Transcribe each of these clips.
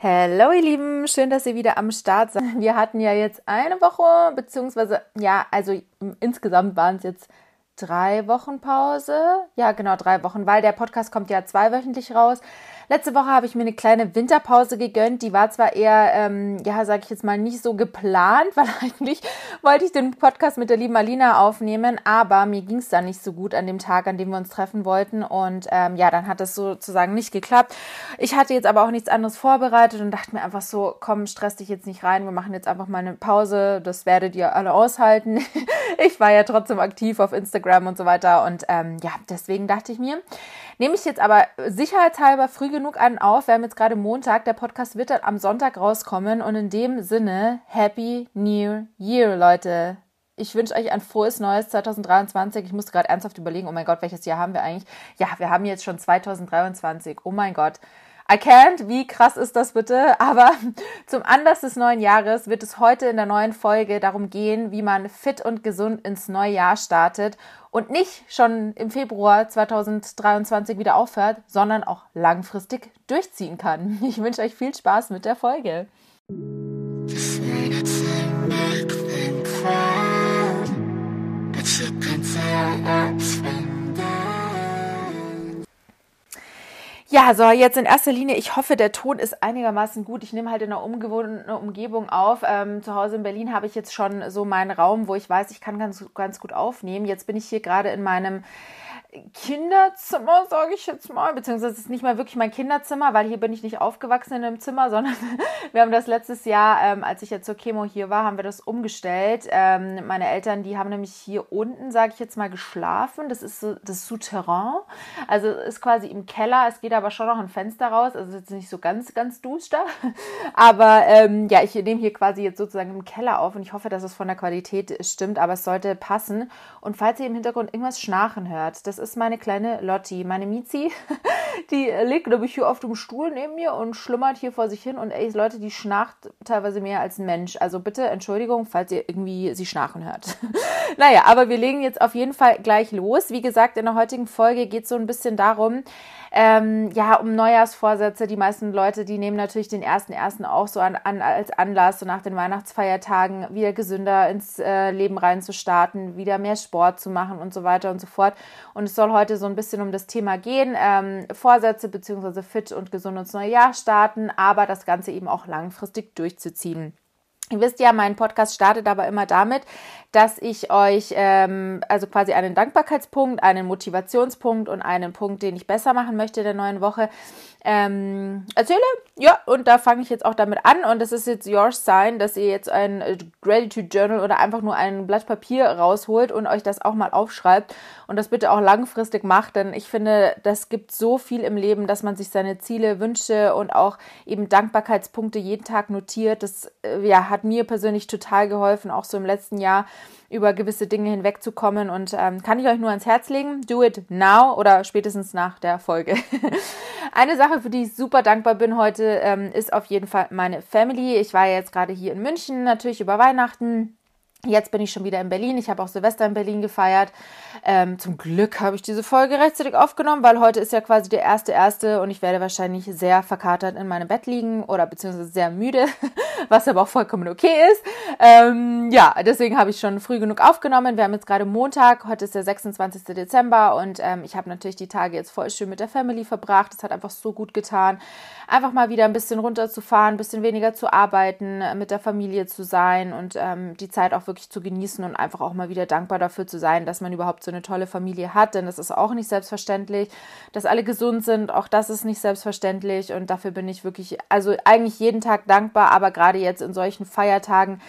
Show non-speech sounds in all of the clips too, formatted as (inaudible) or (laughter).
Hallo ihr Lieben, schön, dass ihr wieder am Start seid. Wir hatten ja jetzt eine Woche, beziehungsweise, ja, also insgesamt waren es jetzt drei Wochen Pause. Ja, genau, drei Wochen, weil der Podcast kommt ja zweiwöchentlich raus. Letzte Woche habe ich mir eine kleine Winterpause gegönnt. Die war zwar eher, ähm, ja, sage ich jetzt mal, nicht so geplant, (laughs) weil eigentlich wollte ich den Podcast mit der lieben Alina aufnehmen, aber mir ging es dann nicht so gut an dem Tag, an dem wir uns treffen wollten. Und ähm, ja, dann hat es sozusagen nicht geklappt. Ich hatte jetzt aber auch nichts anderes vorbereitet und dachte mir einfach so, komm, stress dich jetzt nicht rein. Wir machen jetzt einfach mal eine Pause. Das werdet ihr alle aushalten. (laughs) ich war ja trotzdem aktiv auf Instagram und so weiter. Und ähm, ja, deswegen dachte ich mir, nehme ich jetzt aber sicherheitshalber früh genug an auf. Wir haben jetzt gerade Montag. Der Podcast wird dann am Sonntag rauskommen. Und in dem Sinne, Happy New Year, Leute. Ich wünsche euch ein frohes neues 2023. Ich musste gerade ernsthaft überlegen, oh mein Gott, welches Jahr haben wir eigentlich? Ja, wir haben jetzt schon 2023. Oh mein Gott. I can't, wie krass ist das bitte? Aber (laughs) zum Anlass des neuen Jahres wird es heute in der neuen Folge darum gehen, wie man fit und gesund ins neue Jahr startet und nicht schon im Februar 2023 wieder aufhört, sondern auch langfristig durchziehen kann. (laughs) Ich wünsche euch viel Spaß mit der Folge. Ja, so jetzt in erster Linie, ich hoffe, der Ton ist einigermaßen gut. Ich nehme halt in einer ungewohnten Umgebung auf. Ähm, zu Hause in Berlin habe ich jetzt schon so meinen Raum, wo ich weiß, ich kann ganz, ganz gut aufnehmen. Jetzt bin ich hier gerade in meinem Kinderzimmer, sage ich jetzt mal, beziehungsweise es ist nicht mal wirklich mein Kinderzimmer, weil hier bin ich nicht aufgewachsen in einem Zimmer, (laughs) sondern wir haben das letztes Jahr, ähm, als ich jetzt zur Chemo hier war, haben wir das umgestellt. Ähm, meine Eltern, die haben nämlich hier unten, sage ich jetzt mal, geschlafen. Das ist so das Souterrain, also ist quasi im Keller. Es geht aber schon noch ein Fenster raus, also jetzt nicht so ganz, ganz duster. (laughs) Aber ähm, ja, ich nehme hier quasi jetzt sozusagen im Keller auf und ich hoffe, dass es von der Qualität stimmt, aber es sollte passen. Und falls ihr im Hintergrund irgendwas schnarchen hört, das ist meine kleine Lotti, meine Mizi. (laughs) Die liegt, glaube ich, hier auf dem Stuhl neben mir und schlummert hier vor sich hin. Und ey, Leute, die schnarcht teilweise mehr als ein Mensch. Also bitte Entschuldigung, falls ihr irgendwie sie schnarchen hört. (laughs) naja, aber wir legen jetzt auf jeden Fall gleich los. Wie gesagt, in der heutigen Folge geht es so ein bisschen darum, ähm, ja, um Neujahrsvorsätze. Die meisten Leute, die nehmen natürlich den ersten ersten auch so an, an, als Anlass, so nach den Weihnachtsfeiertagen wieder gesünder ins äh, Leben reinzustarten, wieder mehr Sport zu machen und so weiter und so fort. Und es soll heute so ein bisschen um das Thema gehen, ähm, Vorsätze beziehungsweise fit und gesund ins neue Jahr starten, aber das Ganze eben auch langfristig durchzuziehen. Ihr wisst ja, mein Podcast startet aber immer damit, dass ich euch ähm, also quasi einen Dankbarkeitspunkt, einen Motivationspunkt und einen Punkt, den ich besser machen möchte der neuen Woche, ähm, erzähle. Ja, und da fange ich jetzt auch damit an. Und das ist jetzt your sign, dass ihr jetzt ein Gratitude Journal oder einfach nur ein Blatt Papier rausholt und euch das auch mal aufschreibt und das bitte auch langfristig macht. Denn ich finde, das gibt so viel im Leben, dass man sich seine Ziele, Wünsche und auch eben Dankbarkeitspunkte jeden Tag notiert. Das äh, ja, hat mir persönlich total geholfen, auch so im letzten Jahr über gewisse Dinge hinwegzukommen und ähm, kann ich euch nur ans Herz legen. Do it now oder spätestens nach der Folge. (laughs) Eine Sache, für die ich super dankbar bin heute, ähm, ist auf jeden Fall meine Family. Ich war ja jetzt gerade hier in München, natürlich über Weihnachten. Jetzt bin ich schon wieder in Berlin. Ich habe auch Silvester in Berlin gefeiert. Ähm, zum Glück habe ich diese Folge rechtzeitig aufgenommen, weil heute ist ja quasi der erste erste und ich werde wahrscheinlich sehr verkatert in meinem Bett liegen oder beziehungsweise sehr müde, (laughs) was aber auch vollkommen okay ist. Ähm, ja, deswegen habe ich schon früh genug aufgenommen. Wir haben jetzt gerade Montag, heute ist der 26. Dezember und ähm, ich habe natürlich die Tage jetzt voll schön mit der Family verbracht. Das hat einfach so gut getan, einfach mal wieder ein bisschen runterzufahren, ein bisschen weniger zu arbeiten, mit der Familie zu sein und ähm, die Zeit auch wirklich zu genießen und einfach auch mal wieder dankbar dafür zu sein, dass man überhaupt so eine tolle Familie hat, denn das ist auch nicht selbstverständlich, dass alle gesund sind, auch das ist nicht selbstverständlich und dafür bin ich wirklich, also eigentlich jeden Tag dankbar, aber gerade jetzt in solchen Feiertagen,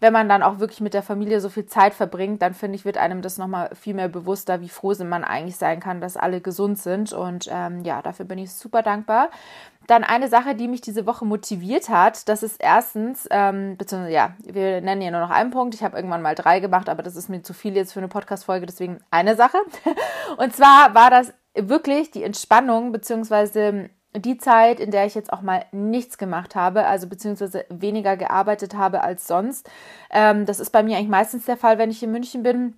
wenn man dann auch wirklich mit der Familie so viel Zeit verbringt, dann finde ich, wird einem das nochmal viel mehr bewusster, wie froh man eigentlich sein kann, dass alle gesund sind. Und ähm, ja, dafür bin ich super dankbar. Dann eine Sache, die mich diese Woche motiviert hat, das ist erstens, ähm, beziehungsweise ja, wir nennen hier nur noch einen Punkt. Ich habe irgendwann mal drei gemacht, aber das ist mir zu viel jetzt für eine Podcast-Folge, deswegen eine Sache. (laughs) Und zwar war das wirklich die Entspannung, beziehungsweise die Zeit, in der ich jetzt auch mal nichts gemacht habe, also beziehungsweise weniger gearbeitet habe als sonst. Ähm, das ist bei mir eigentlich meistens der Fall, wenn ich in München bin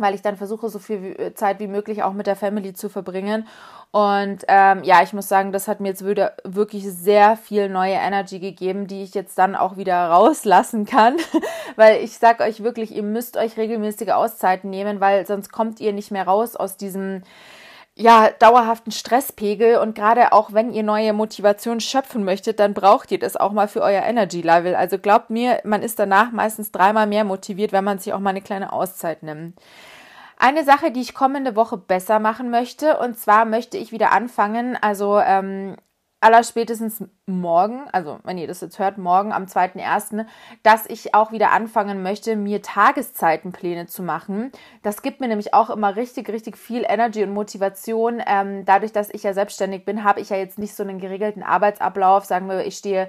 weil ich dann versuche, so viel Zeit wie möglich auch mit der Family zu verbringen. Und ähm, ja, ich muss sagen, das hat mir jetzt wieder wirklich sehr viel neue Energy gegeben, die ich jetzt dann auch wieder rauslassen kann. (laughs) weil ich sag euch wirklich, ihr müsst euch regelmäßige Auszeiten nehmen, weil sonst kommt ihr nicht mehr raus aus diesem ja, dauerhaften Stresspegel und gerade auch wenn ihr neue Motivation schöpfen möchtet, dann braucht ihr das auch mal für euer Energy Level. Also glaubt mir, man ist danach meistens dreimal mehr motiviert, wenn man sich auch mal eine kleine Auszeit nimmt. Eine Sache, die ich kommende Woche besser machen möchte, und zwar möchte ich wieder anfangen, also ähm, allerspätestens morgen, also wenn ihr das jetzt hört, morgen am 2.1., dass ich auch wieder anfangen möchte, mir Tageszeitenpläne zu machen. Das gibt mir nämlich auch immer richtig, richtig viel Energy und Motivation. Ähm, dadurch, dass ich ja selbstständig bin, habe ich ja jetzt nicht so einen geregelten Arbeitsablauf. Sagen wir, ich stehe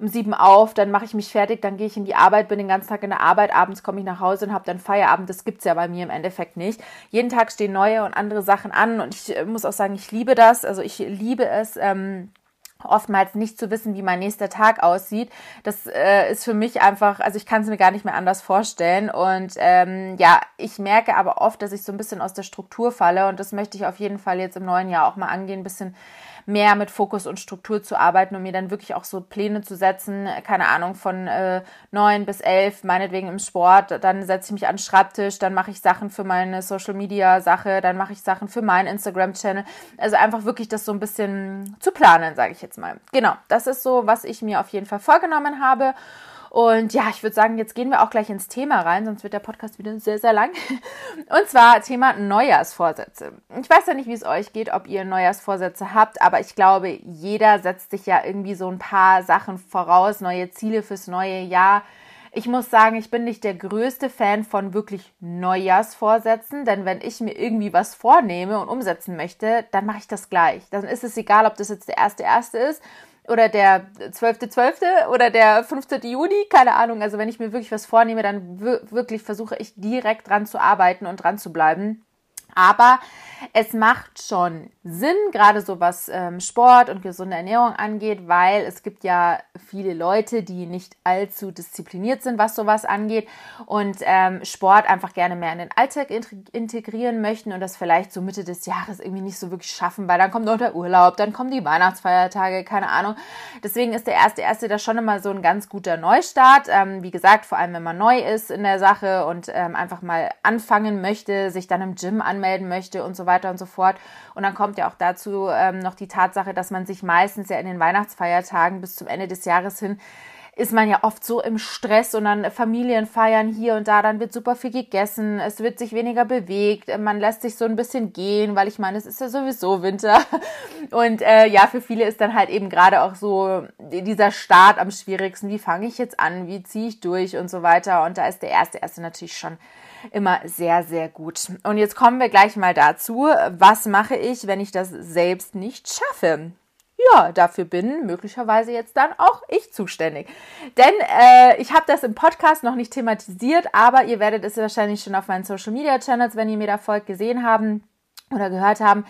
um sieben auf, dann mache ich mich fertig, dann gehe ich in die Arbeit, bin den ganzen Tag in der Arbeit, abends komme ich nach Hause und habe dann Feierabend. Das gibt's ja bei mir im Endeffekt nicht. Jeden Tag stehen neue und andere Sachen an und ich äh, muss auch sagen, ich liebe das. Also ich liebe es. Ähm, oftmals nicht zu wissen, wie mein nächster Tag aussieht. Das äh, ist für mich einfach, also ich kann es mir gar nicht mehr anders vorstellen. Und ähm, ja, ich merke aber oft, dass ich so ein bisschen aus der Struktur falle und das möchte ich auf jeden Fall jetzt im neuen Jahr auch mal angehen, ein bisschen mehr mit Fokus und Struktur zu arbeiten und mir dann wirklich auch so Pläne zu setzen, keine Ahnung, von äh, neun bis elf, meinetwegen im Sport, dann setze ich mich an den Schreibtisch, dann mache ich Sachen für meine Social Media Sache, dann mache ich Sachen für meinen Instagram Channel. Also einfach wirklich das so ein bisschen zu planen, sage ich jetzt mal. Genau, das ist so, was ich mir auf jeden Fall vorgenommen habe. Und ja, ich würde sagen, jetzt gehen wir auch gleich ins Thema rein, sonst wird der Podcast wieder sehr, sehr lang. (laughs) Und zwar Thema Neujahrsvorsätze. Ich weiß ja nicht, wie es euch geht, ob ihr Neujahrsvorsätze habt, aber ich glaube, jeder setzt sich ja irgendwie so ein paar Sachen voraus, neue Ziele fürs neue Jahr. Ich muss sagen, ich bin nicht der größte Fan von wirklich Neujahrsvorsätzen, denn wenn ich mir irgendwie was vornehme und umsetzen möchte, dann mache ich das gleich. Dann ist es egal, ob das jetzt der erste erste ist oder der 12.12. .12. oder der 15. Juni, keine Ahnung. Also wenn ich mir wirklich was vornehme, dann wirklich versuche ich direkt dran zu arbeiten und dran zu bleiben. Aber es macht schon Sinn, gerade so was ähm, Sport und gesunde Ernährung angeht, weil es gibt ja viele Leute, die nicht allzu diszipliniert sind, was sowas angeht und ähm, Sport einfach gerne mehr in den Alltag integrieren möchten und das vielleicht so Mitte des Jahres irgendwie nicht so wirklich schaffen, weil dann kommt noch der Urlaub, dann kommen die Weihnachtsfeiertage, keine Ahnung. Deswegen ist der erste erste da schon immer so ein ganz guter Neustart. Ähm, wie gesagt, vor allem wenn man neu ist in der Sache und ähm, einfach mal anfangen möchte, sich dann im Gym anmelden anmelden möchte und so weiter und so fort. Und dann kommt ja auch dazu ähm, noch die Tatsache, dass man sich meistens ja in den Weihnachtsfeiertagen bis zum Ende des Jahres hin ist man ja oft so im Stress und dann Familien feiern hier und da, dann wird super viel gegessen, es wird sich weniger bewegt, man lässt sich so ein bisschen gehen, weil ich meine, es ist ja sowieso Winter. (laughs) Und äh, ja, für viele ist dann halt eben gerade auch so dieser Start am schwierigsten. Wie fange ich jetzt an? Wie ziehe ich durch und so weiter? Und da ist der erste erste natürlich schon immer sehr, sehr gut. Und jetzt kommen wir gleich mal dazu, was mache ich, wenn ich das selbst nicht schaffe? Ja, dafür bin möglicherweise jetzt dann auch ich zuständig. Denn äh, ich habe das im Podcast noch nicht thematisiert, aber ihr werdet es wahrscheinlich schon auf meinen Social Media Channels, wenn ihr mir da folgt, gesehen haben oder gehört haben.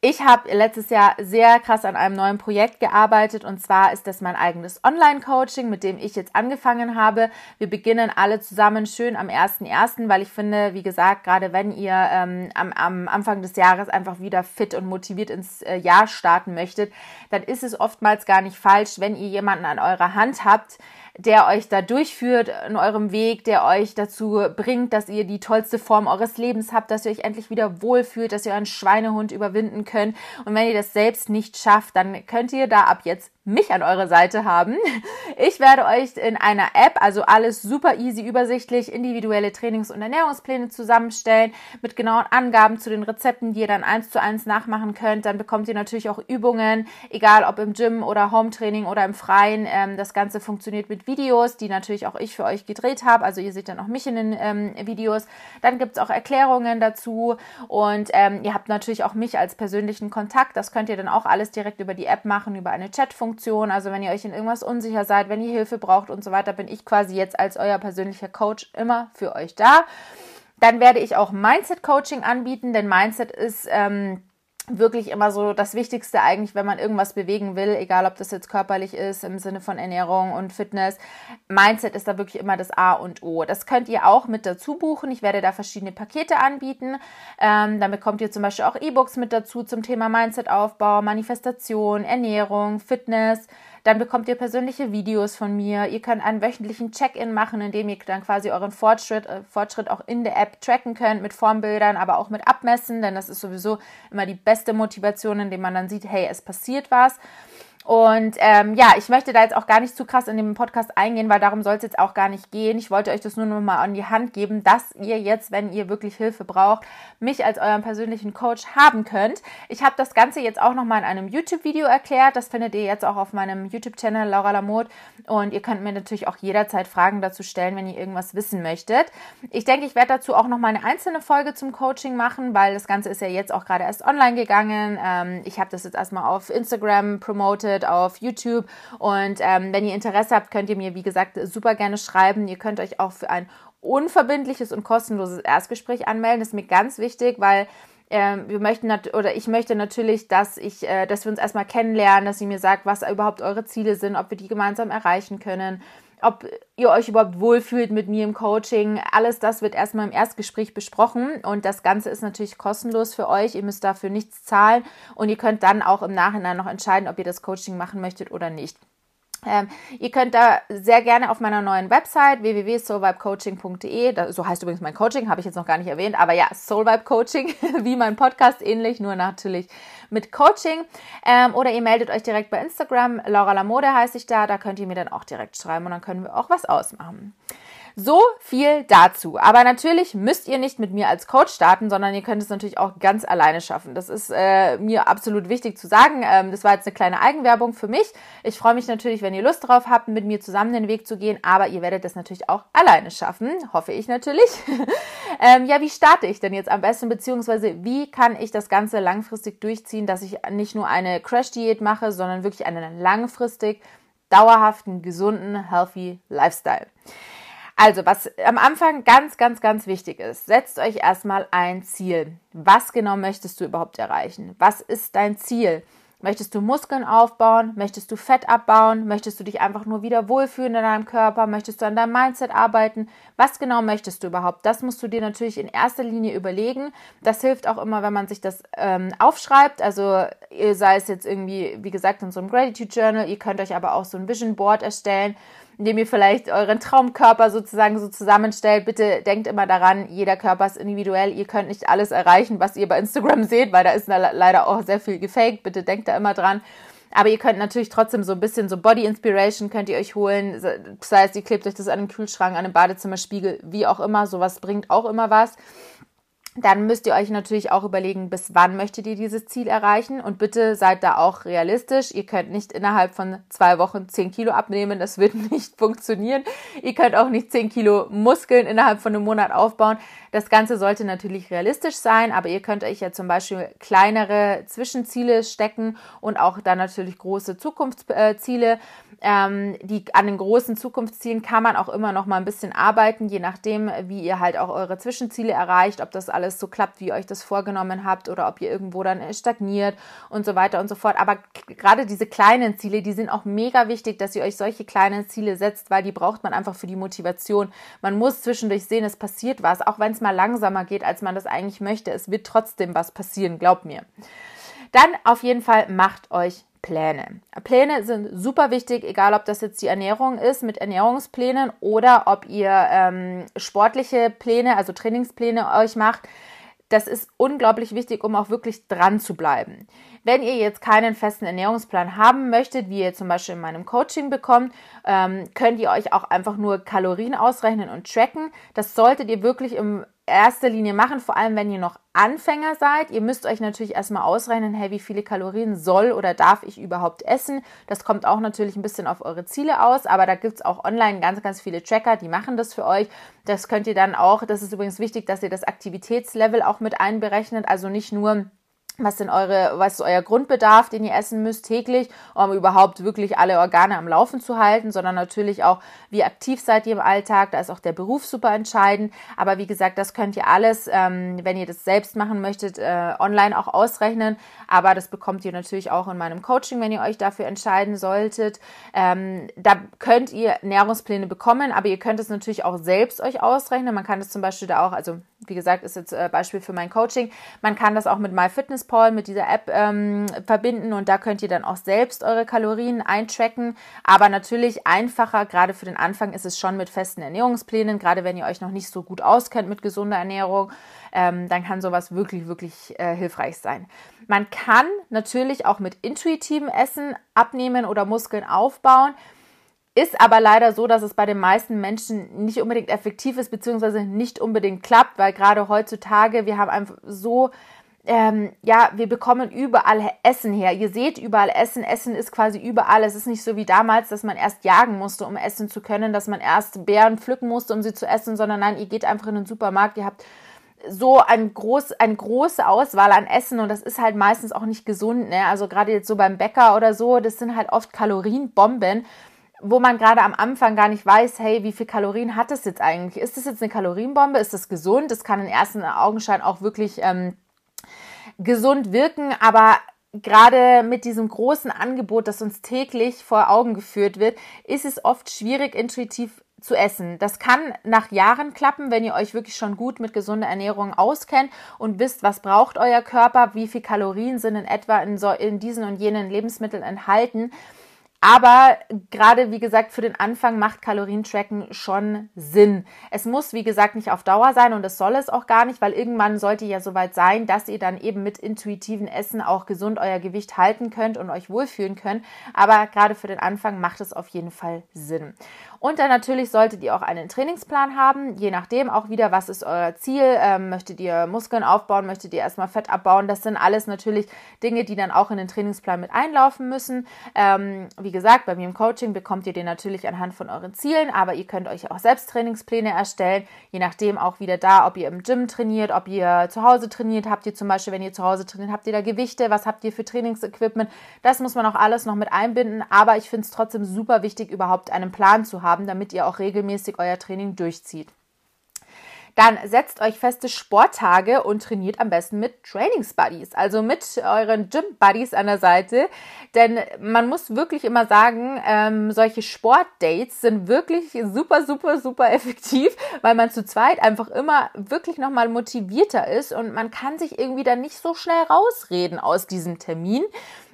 Ich habe letztes Jahr sehr krass an einem neuen Projekt gearbeitet und zwar ist das mein eigenes Online-Coaching, mit dem ich jetzt angefangen habe. Wir beginnen alle zusammen schön am 1.1., weil ich finde, wie gesagt, gerade wenn ihr ähm, am, am Anfang des Jahres einfach wieder fit und motiviert ins äh, Jahr starten möchtet, dann ist es oftmals gar nicht falsch, wenn ihr jemanden an eurer Hand habt, der euch da durchführt in eurem Weg, der euch dazu bringt, dass ihr die tollste Form eures Lebens habt, dass ihr euch endlich wieder wohlfühlt, dass ihr euren Schweinehund überwinden könnt. Und wenn ihr das selbst nicht schafft, dann könnt ihr da ab jetzt mich an eurer Seite haben. Ich werde euch in einer App, also alles super easy, übersichtlich, individuelle Trainings- und Ernährungspläne zusammenstellen mit genauen Angaben zu den Rezepten, die ihr dann eins zu eins nachmachen könnt. Dann bekommt ihr natürlich auch Übungen, egal ob im Gym oder Hometraining oder im Freien. Ähm, das Ganze funktioniert mit Videos, die natürlich auch ich für euch gedreht habe. Also ihr seht dann auch mich in den ähm, Videos. Dann gibt es auch Erklärungen dazu und ähm, ihr habt natürlich auch mich als persönlichen Kontakt. Das könnt ihr dann auch alles direkt über die App machen, über eine Chatfunktion Funktion. Also wenn ihr euch in irgendwas unsicher seid, wenn ihr Hilfe braucht und so weiter, bin ich quasi jetzt als euer persönlicher Coach immer für euch da. Dann werde ich auch Mindset Coaching anbieten, denn Mindset ist ähm, wirklich immer so das Wichtigste eigentlich, wenn man irgendwas bewegen will, egal ob das jetzt körperlich ist im Sinne von Ernährung und Fitness. Mindset ist da wirklich immer das A und O. Das könnt ihr auch mit dazu buchen. Ich werde da verschiedene Pakete anbieten. Ähm, dann bekommt ihr zum Beispiel auch E-Books mit dazu zum Thema Mindset-Aufbau, Manifestation, Ernährung, Fitness. Dann bekommt ihr persönliche Videos von mir. Ihr könnt einen wöchentlichen Check-in machen, in dem ihr dann quasi euren Fortschritt, äh, Fortschritt auch in der App tracken könnt mit Formbildern, aber auch mit Abmessen, denn das ist sowieso immer die beste Motivation, indem man dann sieht, hey, es passiert was. Und ähm, ja, ich möchte da jetzt auch gar nicht zu krass in dem Podcast eingehen, weil darum soll es jetzt auch gar nicht gehen. Ich wollte euch das nur noch mal an die Hand geben, dass ihr jetzt, wenn ihr wirklich Hilfe braucht, mich als euren persönlichen Coach haben könnt. Ich habe das Ganze jetzt auch noch mal in einem YouTube-Video erklärt. Das findet ihr jetzt auch auf meinem YouTube-Channel Laura Lamotte. Und ihr könnt mir natürlich auch jederzeit Fragen dazu stellen, wenn ihr irgendwas wissen möchtet. Ich denke, ich werde dazu auch noch mal eine einzelne Folge zum Coaching machen, weil das Ganze ist ja jetzt auch gerade erst online gegangen. Ähm, ich habe das jetzt erstmal auf Instagram promoted findet auf YouTube. Und ähm, wenn ihr Interesse habt, könnt ihr mir, wie gesagt, super gerne schreiben. Ihr könnt euch auch für ein unverbindliches und kostenloses Erstgespräch anmelden. Das ist mir ganz wichtig, weil ähm, wir möchten oder ich möchte natürlich, dass ich, äh, dass wir uns erstmal kennenlernen, dass ihr mir sagt, was überhaupt eure Ziele sind, ob wir die gemeinsam erreichen können, ob ihr euch überhaupt wohlfühlt mit mir im Coaching. Alles das wird erstmal im Erstgespräch besprochen und das Ganze ist natürlich kostenlos für euch. Ihr müsst dafür nichts zahlen und ihr könnt dann auch im Nachhinein noch entscheiden, ob ihr das Coaching machen möchtet oder nicht. Ähm, ihr könnt da sehr gerne auf meiner neuen Website www.soulvibecoaching.de, so heißt übrigens mein Coaching, habe ich jetzt noch gar nicht erwähnt, aber ja, Soulvibe Coaching, (laughs) wie mein Podcast ähnlich, nur natürlich mit Coaching. Ähm, oder ihr meldet euch direkt bei Instagram, Laura Lamode heiße ich da, da könnt ihr mir dann auch direkt schreiben und dann können wir auch was ausmachen. So viel dazu. Aber natürlich müsst ihr nicht mit mir als Coach starten, sondern ihr könnt es natürlich auch ganz alleine schaffen. Das ist äh, mir absolut wichtig zu sagen. Ähm, das war jetzt eine kleine Eigenwerbung für mich. Ich freue mich natürlich, wenn ihr Lust drauf habt, mit mir zusammen den Weg zu gehen, aber ihr werdet das natürlich auch alleine schaffen. Hoffe ich natürlich. (laughs) ähm, ja, wie starte ich denn jetzt am besten, beziehungsweise wie kann ich das Ganze langfristig durchziehen, dass ich nicht nur eine Crash-Diät mache, sondern wirklich einen langfristig dauerhaften, gesunden, healthy Lifestyle. Also, was am Anfang ganz, ganz, ganz wichtig ist, setzt euch erstmal ein Ziel. Was genau möchtest du überhaupt erreichen? Was ist dein Ziel? Möchtest du Muskeln aufbauen? Möchtest du Fett abbauen? Möchtest du dich einfach nur wieder wohlfühlen in deinem Körper? Möchtest du an deinem Mindset arbeiten? Was genau möchtest du überhaupt? Das musst du dir natürlich in erster Linie überlegen. Das hilft auch immer, wenn man sich das ähm, aufschreibt. Also sei es jetzt irgendwie, wie gesagt, in so einem Gratitude Journal. Ihr könnt euch aber auch so ein Vision Board erstellen indem ihr vielleicht euren Traumkörper sozusagen so zusammenstellt. Bitte denkt immer daran, jeder Körper ist individuell. Ihr könnt nicht alles erreichen, was ihr bei Instagram (laughs) seht, weil da ist leider auch sehr viel gefaked. Bitte denkt da immer dran. Aber ihr könnt natürlich trotzdem so ein bisschen so Body Inspiration könnt ihr euch holen. Das heißt, ihr klebt euch das an den Kühlschrank, an den Badezimmerspiegel, wie auch immer. Sowas bringt auch immer was dann müsst ihr euch natürlich auch überlegen, bis wann möchtet ihr dieses Ziel erreichen und bitte seid da auch realistisch. Ihr könnt nicht innerhalb von zwei Wochen 10 Kilo abnehmen, das wird (laughs) nicht funktionieren. Ihr könnt auch nicht 10 Kilo Muskeln innerhalb von einem Monat aufbauen. Das Ganze sollte natürlich realistisch sein, aber ihr könnt euch ja zum Beispiel kleinere Zwischenziele stecken und auch dann natürlich große Zukunftsziele. Ähm, die, an den großen Zukunftszielen kann man auch immer noch mal ein bisschen arbeiten, je nachdem, wie ihr halt auch eure Zwischenziele erreicht, ob das alles so klappt, wie ihr euch das vorgenommen habt oder ob ihr irgendwo dann stagniert und so weiter und so fort. Aber gerade diese kleinen Ziele, die sind auch mega wichtig, dass ihr euch solche kleinen Ziele setzt, weil die braucht man einfach für die Motivation. Man muss zwischendurch sehen, es passiert was, auch wenn es mal langsamer geht, als man das eigentlich möchte. Es wird trotzdem was passieren, glaubt mir. Dann auf jeden Fall macht euch Pläne. Pläne sind super wichtig, egal ob das jetzt die Ernährung ist mit Ernährungsplänen oder ob ihr ähm, sportliche Pläne, also Trainingspläne euch macht. Das ist unglaublich wichtig, um auch wirklich dran zu bleiben. Wenn ihr jetzt keinen festen Ernährungsplan haben möchtet, wie ihr zum Beispiel in meinem Coaching bekommt, ähm, könnt ihr euch auch einfach nur Kalorien ausrechnen und tracken. Das solltet ihr wirklich im erster Linie machen, vor allem wenn ihr noch Anfänger seid. Ihr müsst euch natürlich erstmal ausrechnen, hey, wie viele Kalorien soll oder darf ich überhaupt essen. Das kommt auch natürlich ein bisschen auf eure Ziele aus, aber da gibt es auch online ganz, ganz viele Tracker, die machen das für euch. Das könnt ihr dann auch, das ist übrigens wichtig, dass ihr das Aktivitätslevel auch mit einberechnet, also nicht nur was sind eure, was ist euer Grundbedarf, den ihr essen müsst täglich, um überhaupt wirklich alle Organe am Laufen zu halten, sondern natürlich auch, wie aktiv seid ihr im Alltag, da ist auch der Beruf super entscheidend. Aber wie gesagt, das könnt ihr alles, ähm, wenn ihr das selbst machen möchtet, äh, online auch ausrechnen. Aber das bekommt ihr natürlich auch in meinem Coaching, wenn ihr euch dafür entscheiden solltet. Ähm, da könnt ihr Ernährungspläne bekommen, aber ihr könnt es natürlich auch selbst euch ausrechnen. Man kann es zum Beispiel da auch, also wie gesagt, ist jetzt äh, Beispiel für mein Coaching. Man kann das auch mit MyFitnessPal, mit dieser App ähm, verbinden und da könnt ihr dann auch selbst eure Kalorien eintracken. Aber natürlich einfacher, gerade für den Anfang ist es schon mit festen Ernährungsplänen, gerade wenn ihr euch noch nicht so gut auskennt mit gesunder Ernährung, ähm, dann kann sowas wirklich, wirklich äh, hilfreich sein. Man kann natürlich auch mit intuitivem Essen abnehmen oder Muskeln aufbauen. Ist aber leider so, dass es bei den meisten Menschen nicht unbedingt effektiv ist, beziehungsweise nicht unbedingt klappt, weil gerade heutzutage, wir haben einfach so, ähm, ja, wir bekommen überall Essen her. Ihr seht überall Essen. Essen ist quasi überall. Es ist nicht so wie damals, dass man erst jagen musste, um essen zu können, dass man erst Beeren pflücken musste, um sie zu essen, sondern nein, ihr geht einfach in den Supermarkt, ihr habt so ein groß, eine große Auswahl an Essen und das ist halt meistens auch nicht gesund. Ne? Also gerade jetzt so beim Bäcker oder so, das sind halt oft Kalorienbomben wo man gerade am Anfang gar nicht weiß, hey, wie viel Kalorien hat es jetzt eigentlich? Ist das jetzt eine Kalorienbombe? Ist das gesund? Das kann in ersten Augenschein auch wirklich ähm, gesund wirken, aber gerade mit diesem großen Angebot, das uns täglich vor Augen geführt wird, ist es oft schwierig, intuitiv zu essen. Das kann nach Jahren klappen, wenn ihr euch wirklich schon gut mit gesunder Ernährung auskennt und wisst, was braucht euer Körper, wie viel Kalorien sind in etwa in, so, in diesen und jenen Lebensmitteln enthalten. Aber gerade wie gesagt, für den Anfang macht Kalorientracken schon Sinn. Es muss, wie gesagt, nicht auf Dauer sein und es soll es auch gar nicht, weil irgendwann sollte ja soweit sein, dass ihr dann eben mit intuitiven Essen auch gesund euer Gewicht halten könnt und euch wohlfühlen könnt. Aber gerade für den Anfang macht es auf jeden Fall Sinn. Und dann natürlich solltet ihr auch einen Trainingsplan haben, je nachdem auch wieder, was ist euer Ziel. Ähm, möchtet ihr Muskeln aufbauen, möchtet ihr erstmal Fett abbauen? Das sind alles natürlich Dinge, die dann auch in den Trainingsplan mit einlaufen müssen. Ähm, wie gesagt, bei mir im Coaching bekommt ihr den natürlich anhand von euren Zielen, aber ihr könnt euch auch selbst Trainingspläne erstellen, je nachdem auch wieder da, ob ihr im Gym trainiert, ob ihr zu Hause trainiert, habt ihr zum Beispiel, wenn ihr zu Hause trainiert, habt ihr da Gewichte, was habt ihr für Trainingsequipment? Das muss man auch alles noch mit einbinden, aber ich finde es trotzdem super wichtig, überhaupt einen Plan zu haben damit ihr auch regelmäßig euer Training durchzieht. Dann setzt euch feste Sporttage und trainiert am besten mit Trainingsbuddies, also mit euren Gym-Buddies an der Seite. Denn man muss wirklich immer sagen, ähm, solche Sportdates sind wirklich super, super, super (laughs) effektiv, weil man zu zweit einfach immer wirklich nochmal motivierter ist und man kann sich irgendwie dann nicht so schnell rausreden aus diesem Termin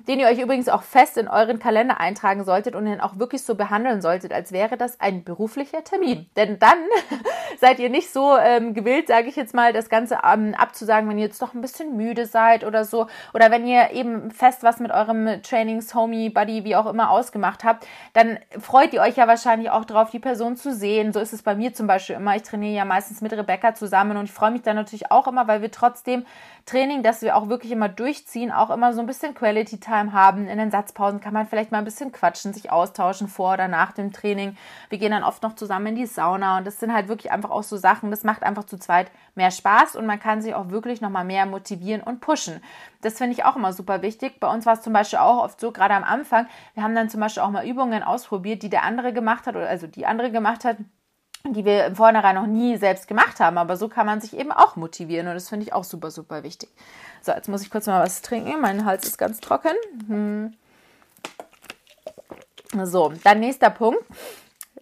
den ihr euch übrigens auch fest in euren Kalender eintragen solltet und den auch wirklich so behandeln solltet, als wäre das ein beruflicher Termin. Denn dann (laughs) seid ihr nicht so ähm, gewillt, sage ich jetzt mal, das Ganze ähm, abzusagen, wenn ihr jetzt doch ein bisschen müde seid oder so. Oder wenn ihr eben fest was mit eurem Trainings, Homie, Buddy, wie auch immer ausgemacht habt, dann freut ihr euch ja wahrscheinlich auch drauf, die Person zu sehen. So ist es bei mir zum Beispiel immer. Ich trainiere ja meistens mit Rebecca zusammen und ich freue mich dann natürlich auch immer, weil wir trotzdem Training, das wir auch wirklich immer durchziehen, auch immer so ein bisschen Quality Time haben. In den Satzpausen kann man vielleicht mal ein bisschen quatschen, sich austauschen vor oder nach dem Training. Wir gehen dann oft noch zusammen in die Sauna und das sind halt wirklich einfach auch so Sachen, das macht einfach zu zweit mehr Spaß und man kann sich auch wirklich nochmal mehr motivieren und pushen. Das finde ich auch immer super wichtig. Bei uns war es zum Beispiel auch oft so, gerade am Anfang, wir haben dann zum Beispiel auch mal Übungen ausprobiert, die der andere gemacht hat oder also die andere gemacht hat die wir im Vornherein noch nie selbst gemacht haben. Aber so kann man sich eben auch motivieren und das finde ich auch super, super wichtig. So, jetzt muss ich kurz mal was trinken. Mein Hals ist ganz trocken. Hm. So, dann nächster Punkt.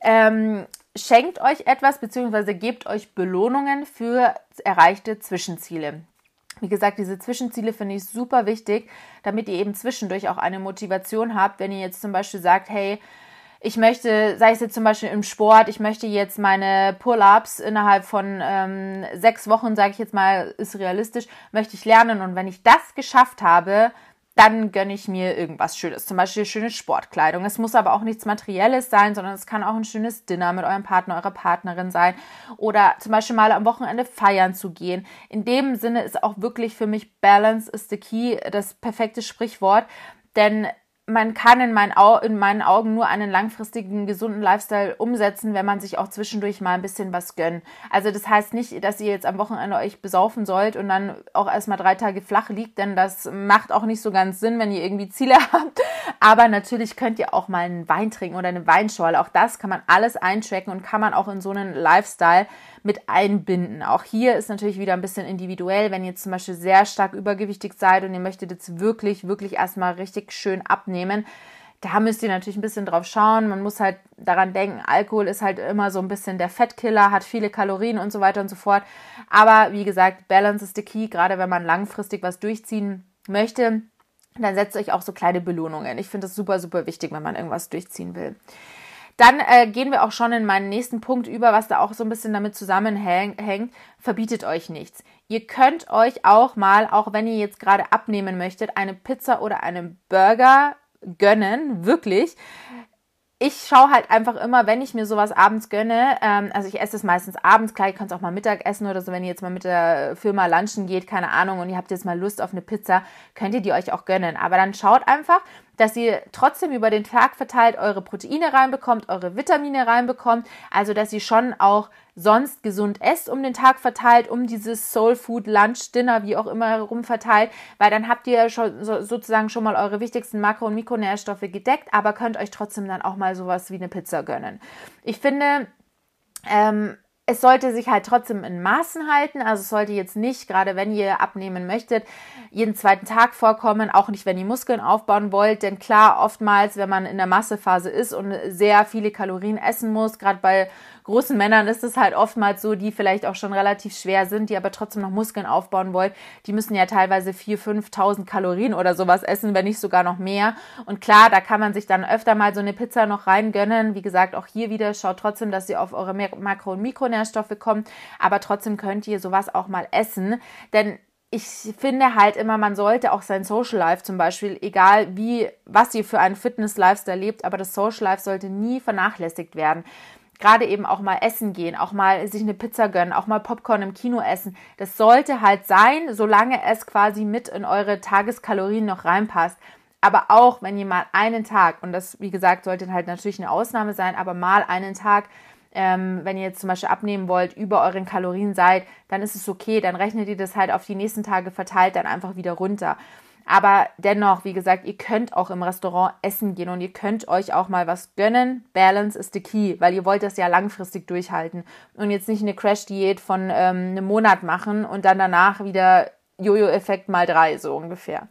Ähm, schenkt euch etwas bzw. gebt euch Belohnungen für erreichte Zwischenziele. Wie gesagt, diese Zwischenziele finde ich super wichtig, damit ihr eben zwischendurch auch eine Motivation habt, wenn ihr jetzt zum Beispiel sagt, hey, ich möchte, sei es jetzt zum Beispiel im Sport, ich möchte jetzt meine Pull-ups innerhalb von ähm, sechs Wochen, sage ich jetzt mal, ist realistisch, möchte ich lernen. Und wenn ich das geschafft habe, dann gönne ich mir irgendwas Schönes, zum Beispiel schöne Sportkleidung. Es muss aber auch nichts Materielles sein, sondern es kann auch ein schönes Dinner mit eurem Partner, eurer Partnerin sein oder zum Beispiel mal am Wochenende feiern zu gehen. In dem Sinne ist auch wirklich für mich Balance is the key das perfekte Sprichwort, denn man kann in meinen, Au in meinen Augen nur einen langfristigen, gesunden Lifestyle umsetzen, wenn man sich auch zwischendurch mal ein bisschen was gönnt. Also das heißt nicht, dass ihr jetzt am Wochenende euch besaufen sollt und dann auch erstmal drei Tage flach liegt, denn das macht auch nicht so ganz Sinn, wenn ihr irgendwie Ziele (laughs) habt. Aber natürlich könnt ihr auch mal einen Wein trinken oder eine Weinschorle. Auch das kann man alles einchecken und kann man auch in so einen Lifestyle mit einbinden. Auch hier ist natürlich wieder ein bisschen individuell, wenn ihr zum Beispiel sehr stark übergewichtig seid und ihr möchtet jetzt wirklich, wirklich erstmal richtig schön abnehmen. Da müsst ihr natürlich ein bisschen drauf schauen. Man muss halt daran denken, Alkohol ist halt immer so ein bisschen der Fettkiller, hat viele Kalorien und so weiter und so fort. Aber wie gesagt, Balance ist the key, gerade wenn man langfristig was durchziehen möchte. Dann setzt euch auch so kleine Belohnungen. Ich finde das super, super wichtig, wenn man irgendwas durchziehen will. Dann äh, gehen wir auch schon in meinen nächsten Punkt über, was da auch so ein bisschen damit zusammenhängt. Verbietet euch nichts. Ihr könnt euch auch mal, auch wenn ihr jetzt gerade abnehmen möchtet, eine Pizza oder einen Burger gönnen, wirklich ich schaue halt einfach immer, wenn ich mir sowas abends gönne, ähm, also ich esse es meistens abends, klar, ihr könnt es auch mal Mittag essen oder so, wenn ihr jetzt mal mit der Firma lunchen geht, keine Ahnung, und ihr habt jetzt mal Lust auf eine Pizza, könnt ihr die euch auch gönnen. Aber dann schaut einfach, dass ihr trotzdem über den Tag verteilt eure Proteine reinbekommt, eure Vitamine reinbekommt, also dass ihr schon auch sonst gesund esst um den Tag verteilt, um dieses Soul Food Lunch Dinner wie auch immer herum verteilt, weil dann habt ihr schon so, sozusagen schon mal eure wichtigsten Makro- und Mikronährstoffe gedeckt, aber könnt euch trotzdem dann auch mal sowas wie eine Pizza gönnen. Ich finde, ähm, es sollte sich halt trotzdem in Maßen halten. Also es sollte jetzt nicht, gerade wenn ihr abnehmen möchtet, jeden zweiten Tag vorkommen, auch nicht, wenn ihr Muskeln aufbauen wollt. Denn klar, oftmals, wenn man in der Massephase ist und sehr viele Kalorien essen muss, gerade bei großen Männern ist es halt oftmals so, die vielleicht auch schon relativ schwer sind, die aber trotzdem noch Muskeln aufbauen wollen. Die müssen ja teilweise 4.000, 5.000 Kalorien oder sowas essen, wenn nicht sogar noch mehr. Und klar, da kann man sich dann öfter mal so eine Pizza noch reingönnen. Wie gesagt, auch hier wieder schaut trotzdem, dass ihr auf eure Makro- und Mikronährstoffe kommt. Aber trotzdem könnt ihr sowas auch mal essen. Denn ich finde halt immer, man sollte auch sein Social Life zum Beispiel, egal wie, was ihr für einen Fitness-Lifestyle lebt, aber das Social Life sollte nie vernachlässigt werden gerade eben auch mal essen gehen, auch mal sich eine Pizza gönnen, auch mal Popcorn im Kino essen. Das sollte halt sein, solange es quasi mit in eure Tageskalorien noch reinpasst. Aber auch wenn ihr mal einen Tag, und das wie gesagt sollte halt natürlich eine Ausnahme sein, aber mal einen Tag, ähm, wenn ihr jetzt zum Beispiel abnehmen wollt, über euren Kalorien seid, dann ist es okay, dann rechnet ihr das halt auf die nächsten Tage verteilt dann einfach wieder runter. Aber dennoch, wie gesagt, ihr könnt auch im Restaurant essen gehen und ihr könnt euch auch mal was gönnen. Balance is the key, weil ihr wollt das ja langfristig durchhalten und jetzt nicht eine Crash-Diät von ähm, einem Monat machen und dann danach wieder Jojo-Effekt mal drei, so ungefähr.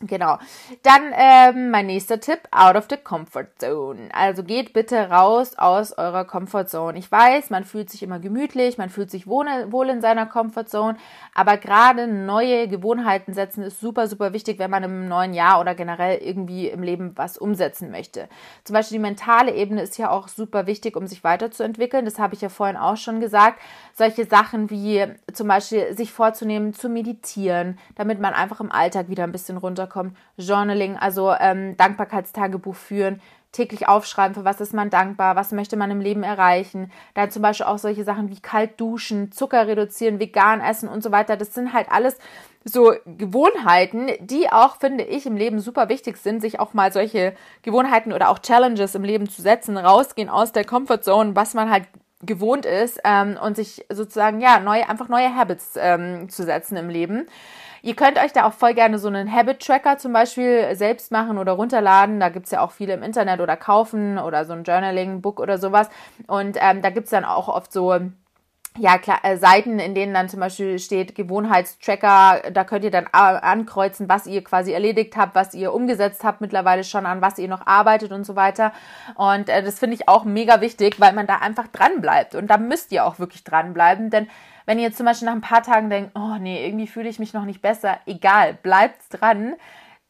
Genau. Dann ähm, mein nächster Tipp, out of the comfort zone. Also geht bitte raus aus eurer Comfort Zone. Ich weiß, man fühlt sich immer gemütlich, man fühlt sich wohl, in seiner Comfort Zone, aber gerade neue Gewohnheiten setzen ist super, super wichtig, wenn man im neuen Jahr oder generell irgendwie im Leben was umsetzen möchte. Zum Beispiel die mentale Ebene ist ja auch super wichtig, um sich weiterzuentwickeln. Das habe ich ja vorhin auch schon gesagt. Solche Sachen wie zum Beispiel sich vorzunehmen, zu meditieren, damit man einfach im Alltag wieder ein bisschen runter runterkommt. Journaling, also ähm, Dankbarkeitstagebuch führen, täglich aufschreiben, für was ist man dankbar, was möchte man im Leben erreichen. Da zum Beispiel auch solche Sachen wie kalt duschen, Zucker reduzieren, vegan essen und so weiter. Das sind halt alles so Gewohnheiten, die auch, finde ich, im Leben super wichtig sind, sich auch mal solche Gewohnheiten oder auch Challenges im Leben zu setzen, rausgehen aus der Comfortzone, was man halt gewohnt ist ähm, und sich sozusagen ja neue einfach neue Habits ähm, zu setzen im Leben. Ihr könnt euch da auch voll gerne so einen Habit-Tracker zum Beispiel selbst machen oder runterladen. Da gibt's ja auch viele im Internet oder kaufen oder so ein Journaling-Book oder sowas. Und ähm, da gibt's dann auch oft so ja, klar, äh, Seiten, in denen dann zum Beispiel steht Gewohnheitstracker, da könnt ihr dann ankreuzen, was ihr quasi erledigt habt, was ihr umgesetzt habt mittlerweile schon, an was ihr noch arbeitet und so weiter. Und äh, das finde ich auch mega wichtig, weil man da einfach dran bleibt. Und da müsst ihr auch wirklich dranbleiben, denn wenn ihr zum Beispiel nach ein paar Tagen denkt, oh nee, irgendwie fühle ich mich noch nicht besser, egal, bleibt dran.